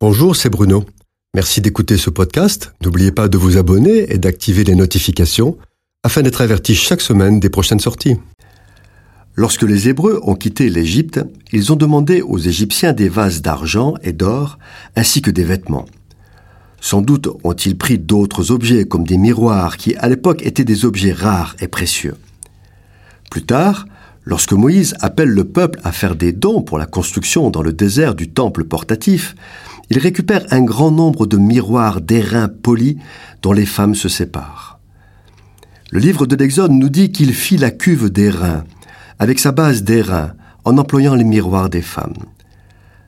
Bonjour, c'est Bruno. Merci d'écouter ce podcast. N'oubliez pas de vous abonner et d'activer les notifications afin d'être averti chaque semaine des prochaines sorties. Lorsque les Hébreux ont quitté l'Égypte, ils ont demandé aux Égyptiens des vases d'argent et d'or ainsi que des vêtements. Sans doute ont-ils pris d'autres objets comme des miroirs qui à l'époque étaient des objets rares et précieux. Plus tard, Lorsque Moïse appelle le peuple à faire des dons pour la construction dans le désert du temple portatif, il récupère un grand nombre de miroirs d'airain polis dont les femmes se séparent. Le livre de l'Exode nous dit qu'il fit la cuve d'airain, avec sa base d'airain, en employant les miroirs des femmes.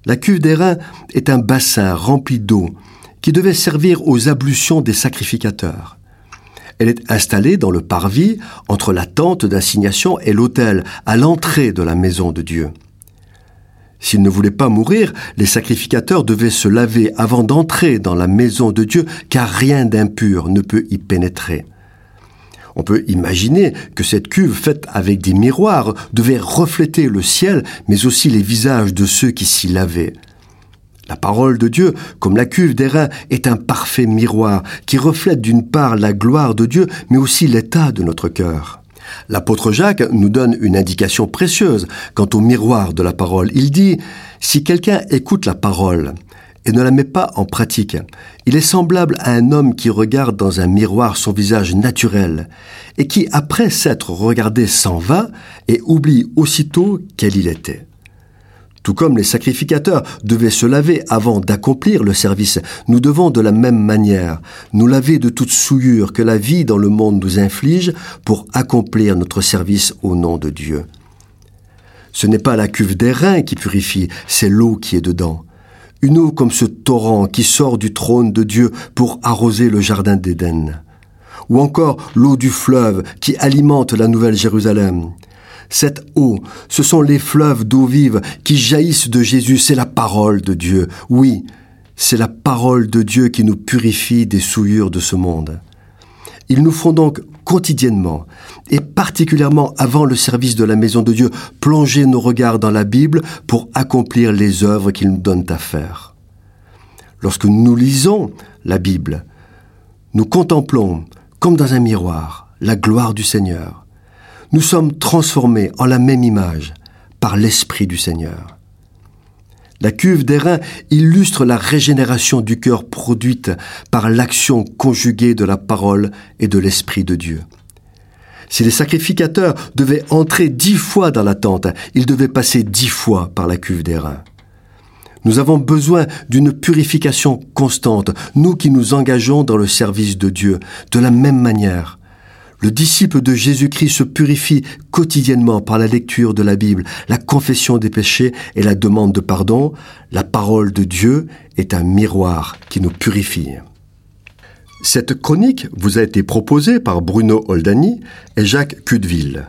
La cuve d'airain est un bassin rempli d'eau qui devait servir aux ablutions des sacrificateurs. Elle est installée dans le parvis entre la tente d'assignation et l'autel, à l'entrée de la maison de Dieu. S'ils ne voulaient pas mourir, les sacrificateurs devaient se laver avant d'entrer dans la maison de Dieu, car rien d'impur ne peut y pénétrer. On peut imaginer que cette cuve faite avec des miroirs devait refléter le ciel, mais aussi les visages de ceux qui s'y lavaient. La parole de Dieu, comme la cuve d'airain, est un parfait miroir qui reflète d'une part la gloire de Dieu, mais aussi l'état de notre cœur. L'apôtre Jacques nous donne une indication précieuse quant au miroir de la parole. Il dit, si quelqu'un écoute la parole et ne la met pas en pratique, il est semblable à un homme qui regarde dans un miroir son visage naturel et qui, après s'être regardé, s'en va et oublie aussitôt quel il était. Tout comme les sacrificateurs devaient se laver avant d'accomplir le service, nous devons de la même manière nous laver de toute souillure que la vie dans le monde nous inflige pour accomplir notre service au nom de Dieu. Ce n'est pas la cuve d'airain qui purifie, c'est l'eau qui est dedans. Une eau comme ce torrent qui sort du trône de Dieu pour arroser le jardin d'Éden. Ou encore l'eau du fleuve qui alimente la Nouvelle Jérusalem. Cette eau, ce sont les fleuves d'eau vive qui jaillissent de Jésus, c'est la parole de Dieu. Oui, c'est la parole de Dieu qui nous purifie des souillures de ce monde. Il nous faut donc quotidiennement, et particulièrement avant le service de la maison de Dieu, plonger nos regards dans la Bible pour accomplir les œuvres qu'il nous donne à faire. Lorsque nous lisons la Bible, nous contemplons, comme dans un miroir, la gloire du Seigneur nous sommes transformés en la même image par l'Esprit du Seigneur. La cuve d'airain illustre la régénération du cœur produite par l'action conjuguée de la parole et de l'Esprit de Dieu. Si les sacrificateurs devaient entrer dix fois dans la tente, ils devaient passer dix fois par la cuve d'airain. Nous avons besoin d'une purification constante, nous qui nous engageons dans le service de Dieu, de la même manière le disciple de Jésus-Christ se purifie quotidiennement par la lecture de la Bible, la confession des péchés et la demande de pardon. La parole de Dieu est un miroir qui nous purifie. Cette chronique vous a été proposée par Bruno Oldani et Jacques Cudeville.